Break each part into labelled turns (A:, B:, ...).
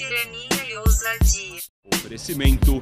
A: tirania e ousadia.
B: Oferecimento.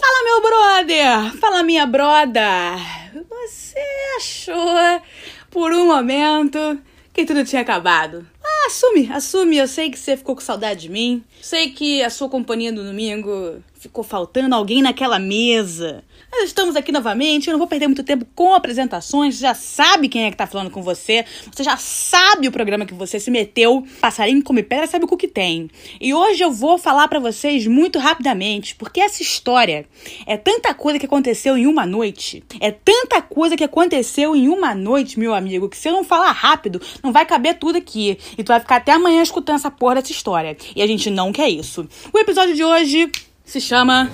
C: Fala, meu brother! Fala, minha broda! Você achou por um momento que tudo tinha acabado? Ah, assume, assume. Eu sei que você ficou com saudade de mim. Sei que a sua companhia no domingo ficou faltando alguém naquela mesa. Nós estamos aqui novamente, eu não vou perder muito tempo com apresentações, você já sabe quem é que tá falando com você, você já sabe o programa que você se meteu, passarinho come pedra sabe o que tem. E hoje eu vou falar pra vocês muito rapidamente, porque essa história é tanta coisa que aconteceu em uma noite, é tanta coisa que aconteceu em uma noite, meu amigo, que se eu não falar rápido, não vai caber tudo aqui, e tu vai ficar até amanhã escutando essa porra dessa história. E a gente não quer isso. O episódio de hoje se chama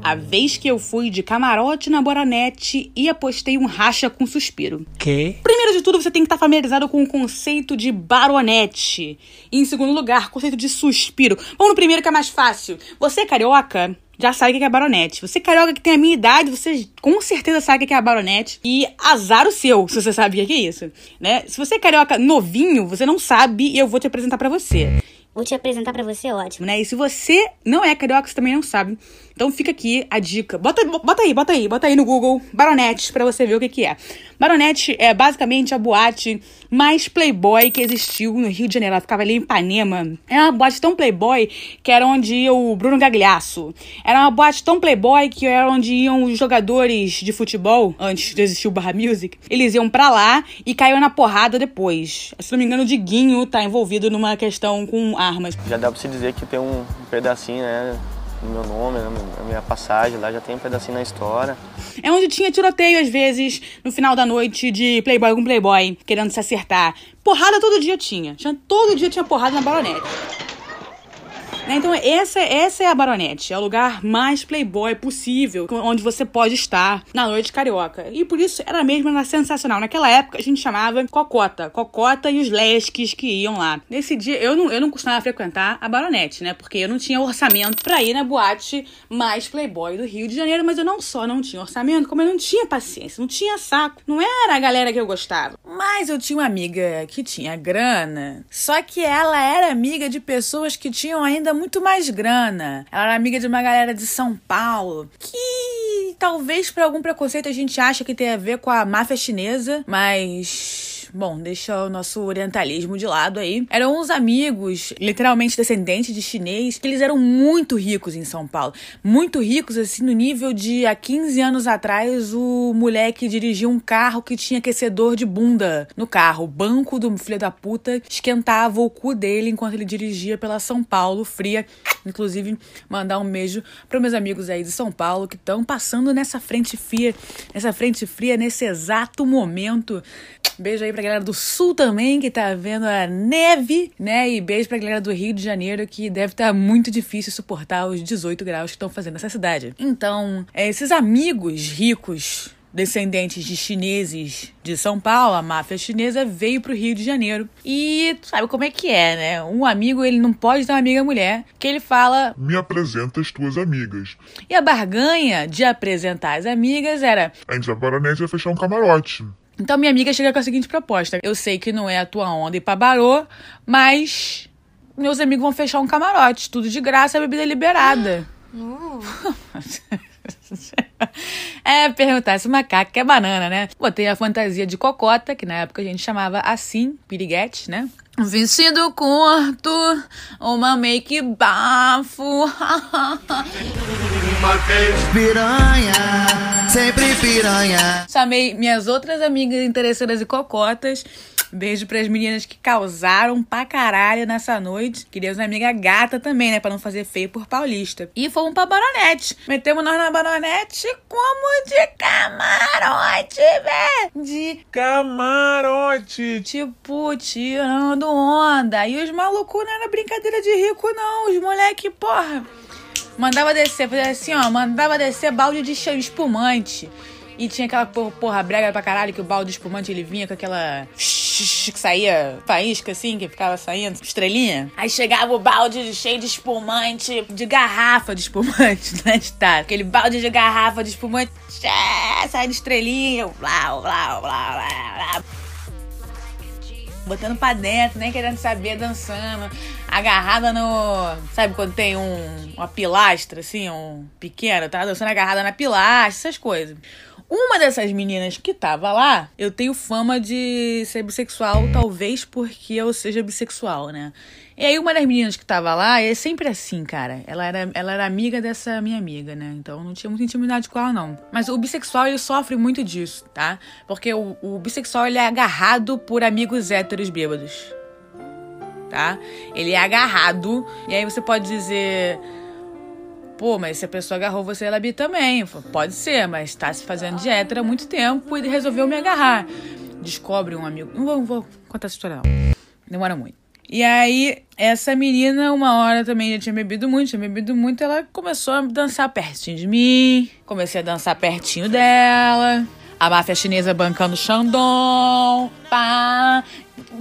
C: a vez que eu fui de camarote na Boranete e apostei um racha com suspiro.
D: Que?
C: Primeiro de tudo, você tem que estar familiarizado com o conceito de baronete. E em segundo lugar, conceito de suspiro. Vamos no primeiro que é mais fácil. Você, carioca, já sabe o que é baronete. Você, carioca, que tem a minha idade, você com certeza sabe o que é baronete. E azar o seu, se você sabe o que é isso. Né? Se você é carioca novinho, você não sabe e eu vou te apresentar para você.
E: Vou te apresentar pra você, ótimo.
C: Né? E se você não é carioca, você também não sabe. Então fica aqui a dica. Bota, bota aí, bota aí, bota aí no Google Baronete pra você ver o que, que é. Baronete é basicamente a boate mais playboy que existiu no Rio de Janeiro. Ela ficava ali em Ipanema. Era uma boate tão playboy que era onde ia o Bruno Gagliasso. Era uma boate tão playboy que era onde iam os jogadores de futebol, antes de existir o Barra Music. Eles iam pra lá e caíam na porrada depois. Se não me engano, o Diguinho tá envolvido numa questão com armas.
F: Já dá pra se dizer que tem um pedacinho, né? No meu nome, né, na minha passagem lá, já tem um pedacinho na história.
C: É onde tinha tiroteio, às vezes, no final da noite, de playboy com playboy, querendo se acertar. Porrada todo dia tinha. tinha todo dia tinha porrada na baronete. Né? Então, essa, essa é a Baronete. É o lugar mais playboy possível, onde você pode estar na noite carioca. E por isso era mesmo era sensacional. Naquela época, a gente chamava Cocota. Cocota e os lesques que iam lá. Nesse dia, eu não, eu não costumava frequentar a Baronete, né? Porque eu não tinha orçamento pra ir na boate mais playboy do Rio de Janeiro. Mas eu não só não tinha orçamento, como eu não tinha paciência, não tinha saco. Não era a galera que eu gostava. Mas eu tinha uma amiga que tinha grana. Só que ela era amiga de pessoas que tinham ainda muito mais grana. Ela era amiga de uma galera de São Paulo que talvez por algum preconceito a gente acha que tem a ver com a máfia chinesa, mas bom, deixa o nosso orientalismo de lado aí. Eram uns amigos, literalmente descendentes de chinês, que eles eram muito ricos em São Paulo. Muito ricos, assim, no nível de há 15 anos atrás o moleque dirigia um carro que tinha aquecedor de bunda no carro. O banco do filho da puta esquentava o cu dele enquanto ele dirigia pela São Paulo fria. Inclusive, mandar um beijo para meus amigos aí de São Paulo que estão passando nessa frente fria, nessa frente fria nesse exato momento. Beijo aí pra galera do Sul também, que tá vendo a neve, né? E beijo pra galera do Rio de Janeiro, que deve estar tá muito difícil suportar os 18 graus que estão fazendo nessa cidade. Então, esses amigos ricos descendentes de chineses de São Paulo, a máfia chinesa veio pro Rio de Janeiro. E sabe como é que é, né? Um amigo, ele não pode ter uma amiga mulher, que ele fala:
G: Me apresenta as tuas amigas.
C: E a barganha de apresentar as amigas era:
G: A gente vai para a net vai fechar um camarote.
C: Então minha amiga chega com a seguinte proposta: Eu sei que não é a tua onda ir pra barô, mas meus amigos vão fechar um camarote, tudo de graça, a bebida liberada. É, perguntar se o macaco quer banana, né? Botei a fantasia de cocota, que na época a gente chamava assim, piriguete, né? Vestido curto, uma make bafo.
D: Piranha, sempre piranha.
C: Chamei minhas outras amigas interessadas e cocotas. Beijo pras meninas que causaram pra caralho nessa noite. Queria uma amiga gata também, né? Pra não fazer feio por paulista. E fomos pra Baronete. Metemos nós na Baronete como de camarote, velho. De
G: Camarote!
C: tipo, tirando onda. E os malucos não era brincadeira de rico, não. Os moleque, porra. Mandava descer, fazia assim, ó. Mandava descer balde de espumante. E tinha aquela porra, porra brega pra caralho que o balde de espumante ele vinha com aquela que saía faísca assim, que ficava saindo, estrelinha. Aí chegava o balde cheio de espumante, de garrafa de espumante, né? Tá, aquele balde de garrafa de espumante, tchá, sai de estrelinha, blá, blá, blá, blá, blá. Botando pra dentro, nem querendo saber, dançando, agarrada no. Sabe quando tem um, uma pilastra, assim, um pequeno, tá dançando agarrada na pilastra, essas coisas. Uma dessas meninas que tava lá, eu tenho fama de ser bissexual, talvez porque eu seja bissexual, né? E aí uma das meninas que tava lá, é sempre assim, cara. Ela era, ela era amiga dessa minha amiga, né? Então não tinha muita intimidade com ela, não. Mas o bissexual, ele sofre muito disso, tá? Porque o, o bissexual, ele é agarrado por amigos héteros bêbados. Tá? Ele é agarrado. E aí você pode dizer... Pô, mas se a pessoa agarrou você, ela bi também. Pode ser, mas tá se fazendo hétero há muito tempo e resolveu me agarrar. Descobre um amigo... Não vou, não vou contar essa história, não. Demora muito. E aí, essa menina, uma hora também já tinha bebido muito, tinha bebido muito, ela começou a dançar pertinho de mim. Comecei a dançar pertinho dela. A máfia chinesa bancando Shandong. Pá.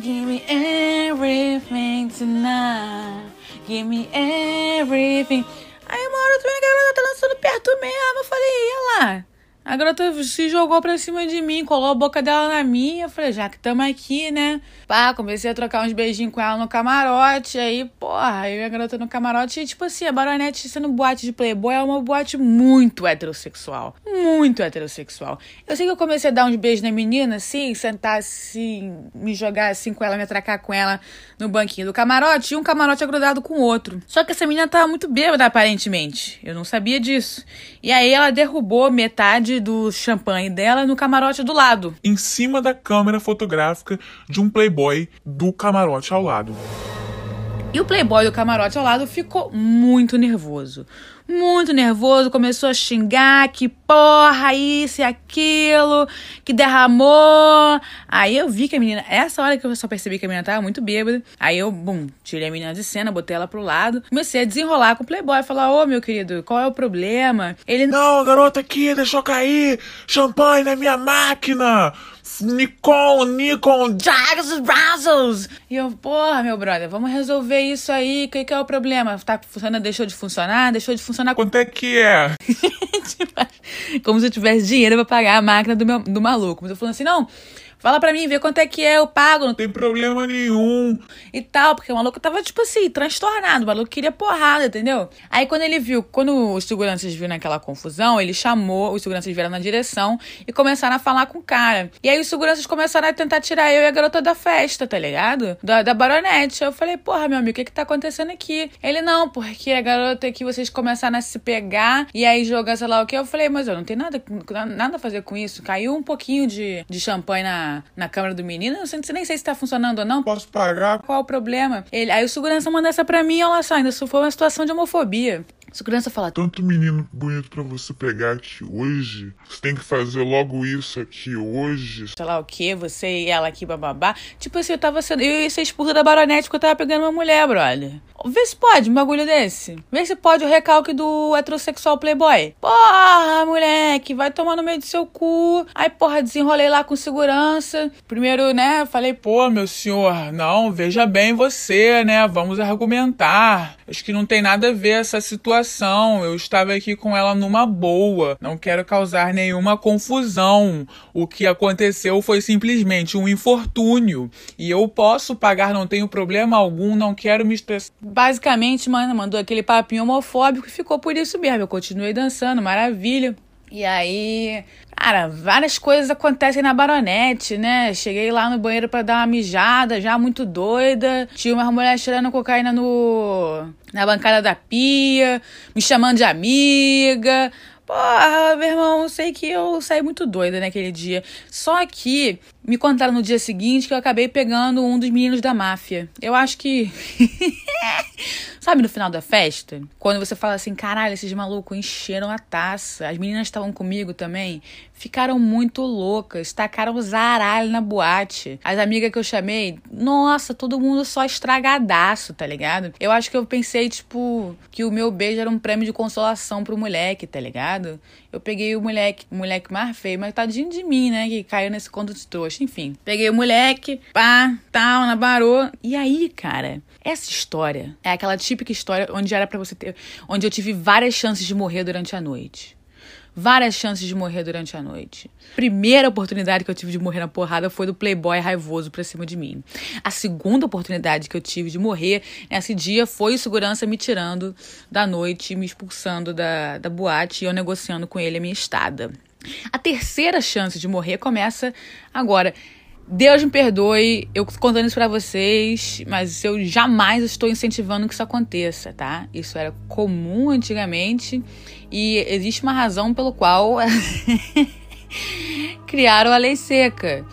C: Give me everything tonight. Give me everything. Aí uma hora também a garota tá dançando perto mesmo. Eu falei, ia lá. A garota se jogou pra cima de mim, colou a boca dela na minha. Eu falei, já que tamo aqui, né? Pá, comecei a trocar uns beijinhos com ela no camarote. Aí, porra, eu e a garota no camarote. E, tipo assim, a Baronete sendo boate de Playboy é uma boate muito heterossexual. Muito heterossexual. Eu sei que eu comecei a dar uns beijos na menina, assim, sentar assim, me jogar assim com ela, me atracar com ela no banquinho do camarote. E um camarote grudado com o outro. Só que essa menina tava muito bêbada, aparentemente. Eu não sabia disso. E aí ela derrubou metade do champanhe dela no camarote do lado.
G: Em cima da câmera fotográfica de um playboy do camarote ao lado.
C: E o playboy do camarote ao lado ficou muito nervoso. Muito nervoso, começou a xingar que porra, isso e aquilo, que derramou. Aí eu vi que a menina, essa hora que eu só percebi que a menina tava muito bêbada. Aí eu, bum, tirei a menina de cena, botei ela pro lado, comecei a desenrolar com o playboy, falar: "Ô, meu querido, qual é o problema?" Ele
G: Não, garota aqui deixou cair champanhe na minha máquina. Nikon, Nikon.
C: Jags Brazos! E eu, porra, meu brother, vamos resolver isso aí. O que, que é o problema? Tá funcionando, deixou de funcionar? Deixou de funcionar.
G: Quanto é que é?
C: Como se eu tivesse dinheiro pra pagar a máquina do, meu, do maluco. Mas eu falando assim, não. Fala pra mim, vê quanto é que é, eu pago. Não
G: Tem problema nenhum.
C: e tal, porque o maluco tava, tipo assim, transtornado. O maluco queria porrada, entendeu? Aí quando ele viu, quando os seguranças viram naquela confusão, ele chamou, os seguranças vieram na direção e começaram a falar com o cara. E aí os seguranças começaram a tentar tirar eu e a garota da festa, tá ligado? Da, da baronete. Eu falei, porra, meu amigo, o que que tá acontecendo aqui? Ele, não, porque a garota aqui, vocês começaram a se pegar e aí jogar, sei lá o que. Eu falei, mas eu não tenho nada, nada a fazer com isso. Caiu um pouquinho de, de champanhe na, na câmera do menino. Eu nem sei se tá funcionando ou não.
G: Posso pagar?
C: Qual o problema? Ele, aí o segurança manda essa pra mim, olha só, ainda isso foi uma situação de homofobia. Segurança fala,
G: Tanto menino bonito pra você pegar aqui hoje. Você tem que fazer logo isso aqui hoje.
C: sei lá o que, você e ela aqui, bababá. Tipo assim, eu tava sendo. Eu ia ser expulsa da baronete porque eu tava pegando uma mulher, brother. Vê se pode um bagulho desse. Vê se pode o recalque do heterossexual playboy. Porra, moleque, vai tomar no meio do seu cu. Aí, porra, desenrolei lá com segurança. Primeiro, né, falei, Pô,
G: meu senhor, não, veja bem você, né? Vamos argumentar. Acho que não tem nada a ver essa situação. Eu estava aqui com ela numa boa. Não quero causar nenhuma confusão. O que aconteceu foi simplesmente um infortúnio. E eu posso pagar, não tenho problema algum, não quero me estressar.
C: basicamente, mano, mandou aquele papinho homofóbico e ficou por isso mesmo. Eu continuei dançando, maravilha. E aí, cara, várias coisas acontecem na baronete, né? Cheguei lá no banheiro pra dar uma mijada, já muito doida. Tinha uma mulher cheirando cocaína no na bancada da pia, me chamando de amiga. Porra, meu irmão, sei que eu saí muito doida naquele dia. Só que me contaram no dia seguinte que eu acabei pegando um dos meninos da máfia. Eu acho que. Sabe no final da festa? Quando você fala assim, caralho, esses malucos encheram a taça. As meninas estavam comigo também. Ficaram muito loucas. Tacaram zaralho na boate. As amigas que eu chamei, nossa, todo mundo só estragadaço, tá ligado? Eu acho que eu pensei, tipo, que o meu beijo era um prêmio de consolação pro moleque, tá ligado? Eu peguei o moleque, o moleque mais feio, mas tadinho de mim, né? Que caiu nesse conto de trouxa. Enfim. Peguei o moleque, pá, tal, na barô. E aí, cara, essa história é aquela típica história onde era para você ter. Onde eu tive várias chances de morrer durante a noite várias chances de morrer durante a noite. Primeira oportunidade que eu tive de morrer na porrada foi do playboy raivoso pra cima de mim. A segunda oportunidade que eu tive de morrer nesse dia foi o segurança me tirando da noite, me expulsando da, da boate e eu negociando com ele a minha estada. A terceira chance de morrer começa agora. Deus me perdoe, eu contando isso pra vocês, mas eu jamais estou incentivando que isso aconteça, tá? Isso era comum antigamente e existe uma razão pelo qual criaram a lei seca.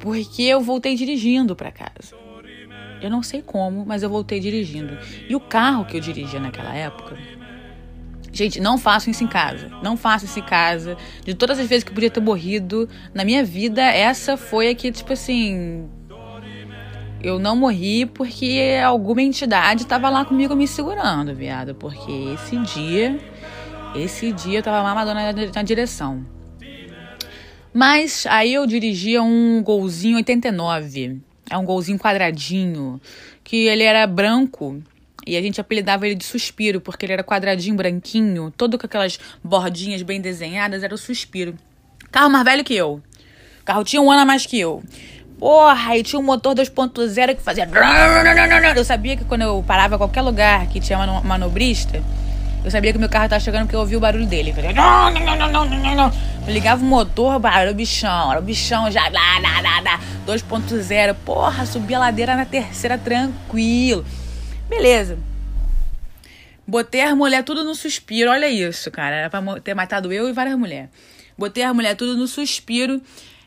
C: Porque eu voltei dirigindo para casa. Eu não sei como, mas eu voltei dirigindo. E o carro que eu dirigia naquela época. Gente, não façam isso em casa. Não façam isso em casa. De todas as vezes que eu podia ter morrido na minha vida, essa foi a que, tipo assim. Eu não morri porque alguma entidade estava lá comigo me segurando, viado. Porque esse dia esse dia eu tava mamadona na direção. Mas aí eu dirigia um golzinho 89. É um golzinho quadradinho. Que ele era branco. E a gente apelidava ele de suspiro, porque ele era quadradinho, branquinho, todo com aquelas bordinhas bem desenhadas, era o suspiro. Carro mais velho que eu. O carro tinha um ano a mais que eu. Porra, e tinha um motor 2.0 que fazia. Eu sabia que quando eu parava em qualquer lugar que tinha manobrista, eu sabia que meu carro tava chegando porque eu ouvi o barulho dele. Eu, eu ligava o motor, era o bichão, era o bichão já, lá, lá, lá, lá 2.0. Porra, subi a ladeira na terceira tranquilo. Beleza. Botei as mulheres tudo no suspiro. Olha isso, cara. Era pra ter matado eu e várias mulheres. Botei as mulheres tudo no suspiro.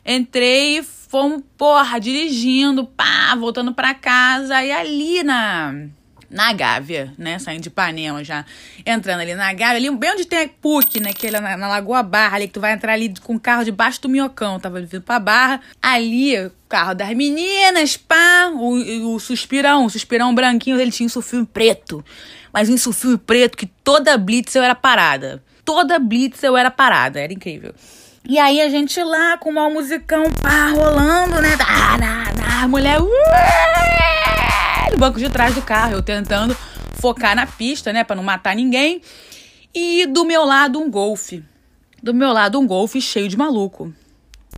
C: Entrei, fomos, porra, dirigindo, pá, voltando pra casa. E ali na na Gávea, né? Saindo de Ipanema já, entrando ali na Gávea, ali bem onde tem a PUC, né? Que é na, na Lagoa Barra, ali que tu vai entrar ali com o carro debaixo do minhocão, tava vindo pra Barra. Ali, o carro das meninas, pá, o, o suspirão, o suspirão branquinho, ele tinha um sulfilme preto. Mas um sulfilme preto que toda blitz eu era parada. Toda blitz eu era parada, era incrível. E aí a gente lá com o musicão, pá, rolando, né? Ah, na, na, mulher, no banco de trás do carro, eu tentando focar na pista, né, para não matar ninguém. E do meu lado um golfe. Do meu lado um golfe cheio de maluco.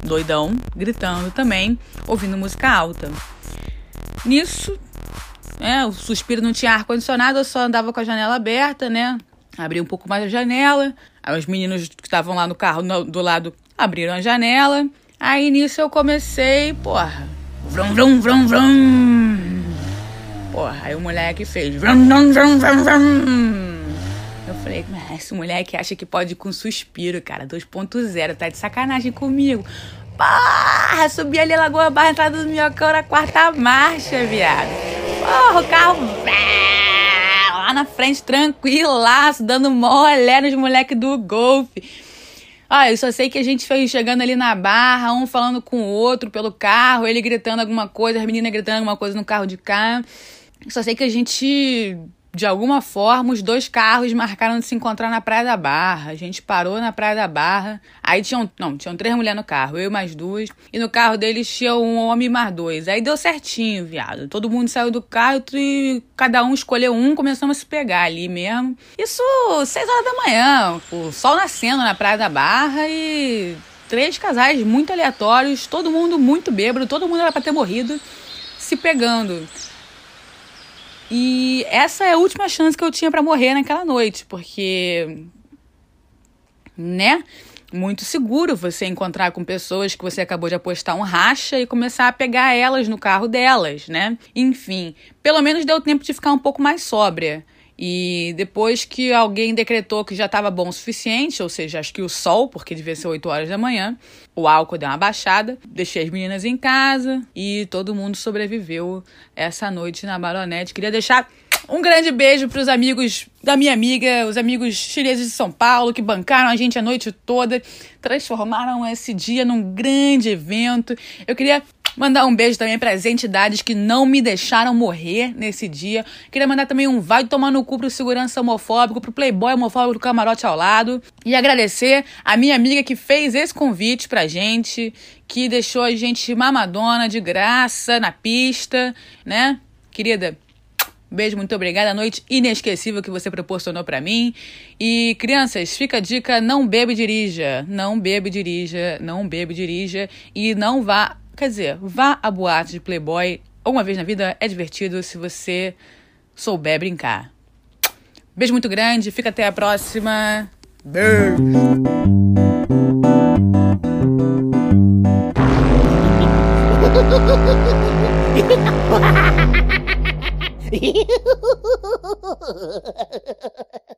C: Doidão, gritando também, ouvindo música alta. Nisso, é, o suspiro não tinha ar-condicionado, eu só andava com a janela aberta, né? Abri um pouco mais a janela. Aí os meninos que estavam lá no carro no, do lado abriram a janela. Aí nisso eu comecei, porra. Vrum, vrum, vrum, vrum. Porra, aí o moleque fez. Eu falei, esse moleque acha que pode ir com suspiro, cara. 2.0, tá de sacanagem comigo. Porra, subi ali a Lagoa Barra, entrada do Minhocão na quarta marcha, viado. Porra, o carro lá na frente, tranquilaço, dando mole nos moleques do golfe. Ah, eu só sei que a gente foi chegando ali na barra, um falando com o outro pelo carro, ele gritando alguma coisa, as meninas gritando alguma coisa no carro de cá. Só sei que a gente, de alguma forma, os dois carros marcaram de se encontrar na Praia da Barra. A gente parou na Praia da Barra. Aí tinham, não, tinham três mulheres no carro, eu mais duas. E no carro deles tinha um homem mais dois. Aí deu certinho, viado. Todo mundo saiu do carro e cada um escolheu um, começamos a se pegar ali mesmo. Isso seis horas da manhã, o sol nascendo na Praia da Barra e três casais muito aleatórios, todo mundo muito bêbado, todo mundo era pra ter morrido, se pegando. E essa é a última chance que eu tinha para morrer naquela noite, porque né? Muito seguro você encontrar com pessoas que você acabou de apostar um racha e começar a pegar elas no carro delas, né? Enfim, pelo menos deu tempo de ficar um pouco mais sóbria. E depois que alguém decretou que já estava bom o suficiente, ou seja, acho que o sol, porque devia ser 8 horas da manhã, o álcool deu uma baixada, deixei as meninas em casa e todo mundo sobreviveu essa noite na baronete. Queria deixar um grande beijo para os amigos da minha amiga, os amigos chineses de São Paulo, que bancaram a gente a noite toda, transformaram esse dia num grande evento. Eu queria Mandar um beijo também para as entidades que não me deixaram morrer nesse dia. Queria mandar também um vai tomar no cu pro segurança homofóbico, pro playboy homofóbico do camarote ao lado. E agradecer a minha amiga que fez esse convite pra gente, que deixou a gente mamadona de graça na pista, né? Querida, Beijo, muito obrigada. Noite inesquecível que você proporcionou para mim. E crianças, fica a dica: não bebe dirija. Não bebe dirija. Não bebe dirija. E não vá. Quer dizer, vá à boate de Playboy uma vez na vida. É divertido se você souber brincar. Beijo muito grande. Fica até a próxima. Beijo.